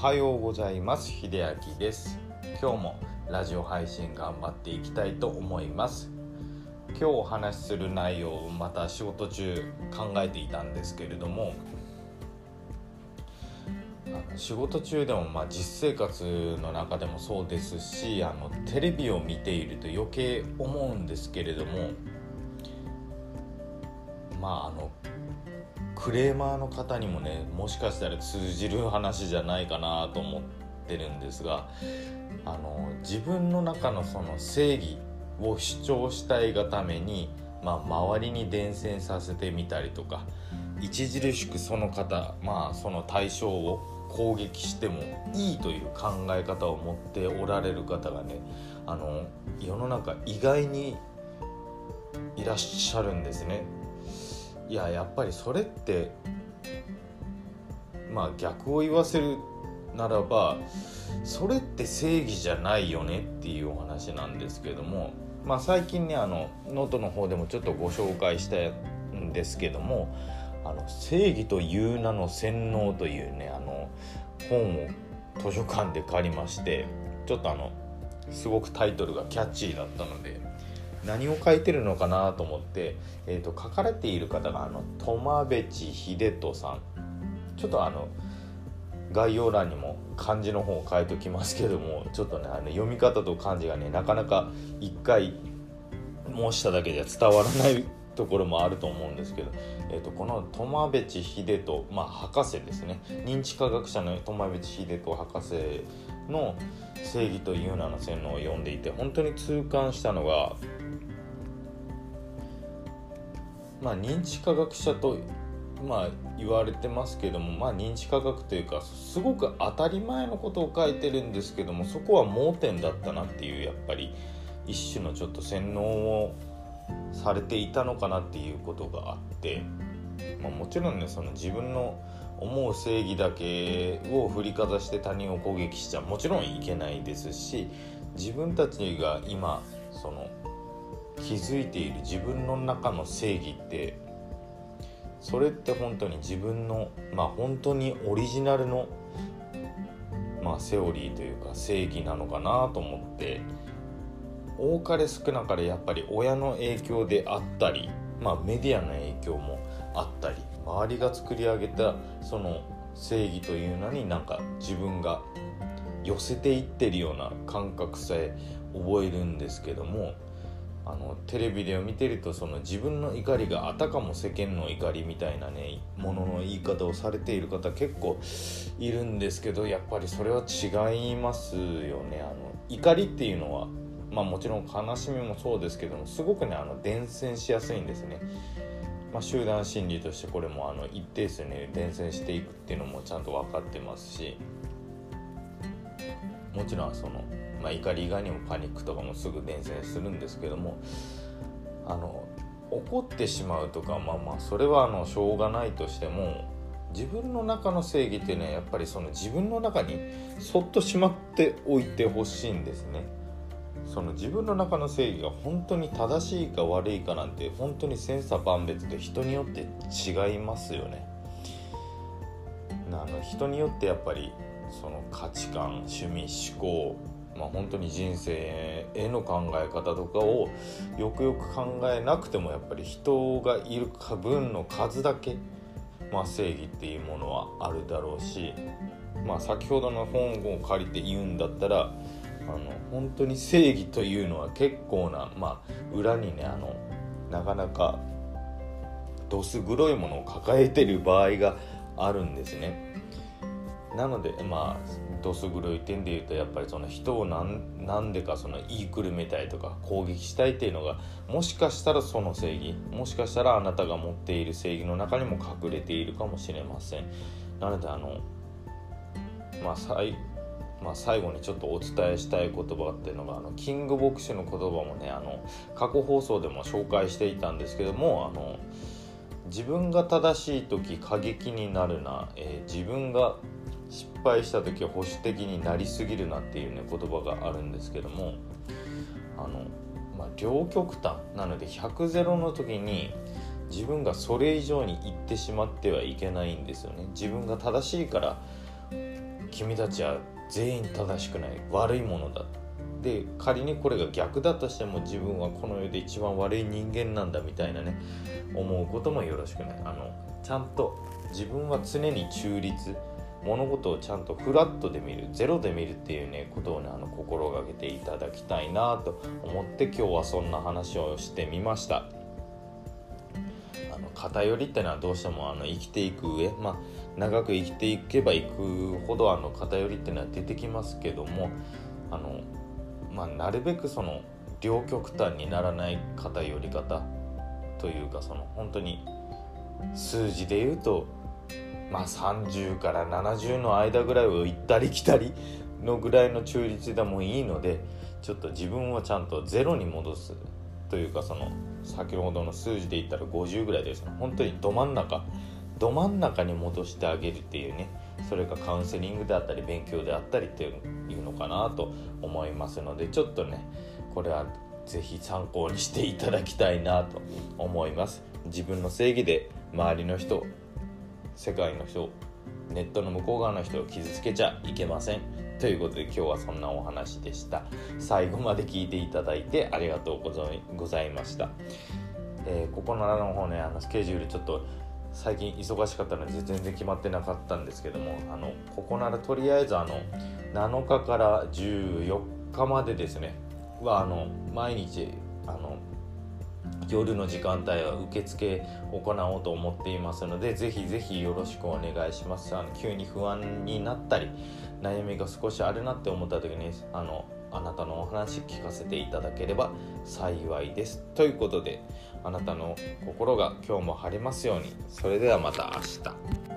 はようございます。秀明です。今日もラジオ配信頑張っていきたいと思います。今日お話しする内容をまた仕事中考えていたんですけれども仕事中でもまあ実生活の中でもそうですしあのテレビを見ていると余計思うんですけれどもまああのクレーマーの方にもねもしかしたら通じる話じゃないかなと思ってるんですがあの自分の中のその正義を主張したいがために、まあ、周りに伝染させてみたりとか著しくその方まあその対象を攻撃してもいいという考え方を持っておられる方がねあの世の中意外にいらっしゃるんですね。いややっぱりそれってまあ逆を言わせるならばそれって正義じゃないよねっていうお話なんですけども、まあ、最近ねあのノートの方でもちょっとご紹介したんですけども「あの正義という名の洗脳」というねあの本を図書館で借りましてちょっとあのすごくタイトルがキャッチーだったので何を書いてるのかなと思って、えーと、書かれている方があの苫部地秀人さん。ちょっとあの概要欄にも漢字の方を書いておきますけどもちょっとねあの読み方と漢字がねなかなか一回申しただけでは伝わらないところもあると思うんですけど、えーと、この苫部地秀人、まあ、博士ですね。認知科学者の苫部地秀人博士の「正義という名の洗脳」を読んでいて本当に痛感したのがまあ、認知科学者と、まあ、言われてますけども、まあ、認知科学というかすごく当たり前のことを書いてるんですけどもそこは盲点だったなっていうやっぱり一種のちょっと洗脳をされていたのかなっていうことがあって、まあ、もちろんねその自分の思う正義だけを振りかざして他人を攻撃しちゃもちろんいけないですし自分たちが今その気づいている自分の中の正義ってそれって本当に自分のまあ本当にオリジナルのまあセオリーというか正義なのかなと思って多かれ少なかれやっぱり親の影響であったりまあメディアの影響もあったり周りが作り上げたその正義というのになんか自分が寄せていってるような感覚さえ覚えるんですけどもあのテレビで見てるとその自分の怒りがあたかも世間の怒りみたいなねものの言い方をされている方結構いるんですけどやっぱりそれは違いますよねあの怒りっていうのはまあもちろん悲しみもそうですけどもすごくねあの伝染しやすいんですね。まあ、集団心理としてこれもあの一定数ね伝染していくっていうのもちゃんと分かってますしもちろんそのまあ、怒り以外にもパニックとかもすぐ伝染するんですけどもあの怒ってしまうとかまあまあそれはあのしょうがないとしても自分の中の正義っていうのはやっぱりその自分の中にそっとしまっておいてほしいんですね。その自分の中の正義が本当に正しいか悪いかなんて本当に千差万別で人によって違いますよね。あの人によってやっぱりその価値観趣味思考まあ、本当に人生への考え方とかをよくよく考えなくてもやっぱり人がいる分の数だけ、まあ、正義っていうものはあるだろうし、まあ、先ほどの本を借りて言うんだったらあの本当に正義というのは結構な、まあ、裏にねあのなかなかどす黒いものを抱えてる場合があるんですね。なのでまあどす黒い点で言うとやっぱりその人を何でかその言いくるめたいとか攻撃したいっていうのがもしかしたらその正義もしかしたらあなたが持っている正義の中にも隠れているかもしれません。なのであのまあ最まあ、最後にちょっとお伝えしたい言葉っていうのがあのキング牧師の言葉もねあの過去放送でも紹介していたんですけどもあの自分が正しい時過激になるな、えー、自分が失敗した時は保守的になりすぎるなっていうね言葉があるんですけどもあの、まあ、両極端なので100ゼロの時に自分がそれ以上に言ってしまってはいけないんですよね。自分が正しいから君たちは全員正しくない悪いものだ。で仮にこれが逆だとしても自分はこの世で一番悪い人間なんだみたいなね思うこともよろしくない。あのちゃんと自分は常に中立。物事をちゃんとフラットで見るゼロで見るっていうねことをねあの心がけていただきたいなと思って今日はそんな話をしてみました。あの偏りってのはどうしてもあの生きていく上まあ長く生きていけばいくほどあの偏りってのは出てきますけどもあのまあ、なるべくその両極端にならない偏り方というかその本当に数字で言うとまあ30から70の間ぐらいを行ったり来たりのぐらいの中立でもいいのでちょっと自分をちゃんとゼロに戻すというかその先ほどの数字で言ったら50ぐらいです。本当にど真ん中ど真ん中に戻してあげるっていうねそれがカウンセリングであったり勉強であったりっていうのかなと思いますのでちょっとねこれは是非参考にしていただきたいなと思います。自分の正義で周りの人世界の人ネットの向こう側の人を傷つけちゃいけません。ということで今日はそんなお話でした。最後まで聞いていただいてありがとうございました、えー、ここのの方ねあのスケジュールちょっと最近忙しかったので全然決まってなかったんですけどもあのここならとりあえずあの7日から14日までですね。はあの毎日あの夜の時間帯は受付行おうと思っていますのでぜひぜひよろしくお願いします。あの急に不安になったり悩みが少しあるなって思った時にあのあなたのお話聞かせていただければ幸いです。ということであなたの心が今日も晴れますように。それではまた明日。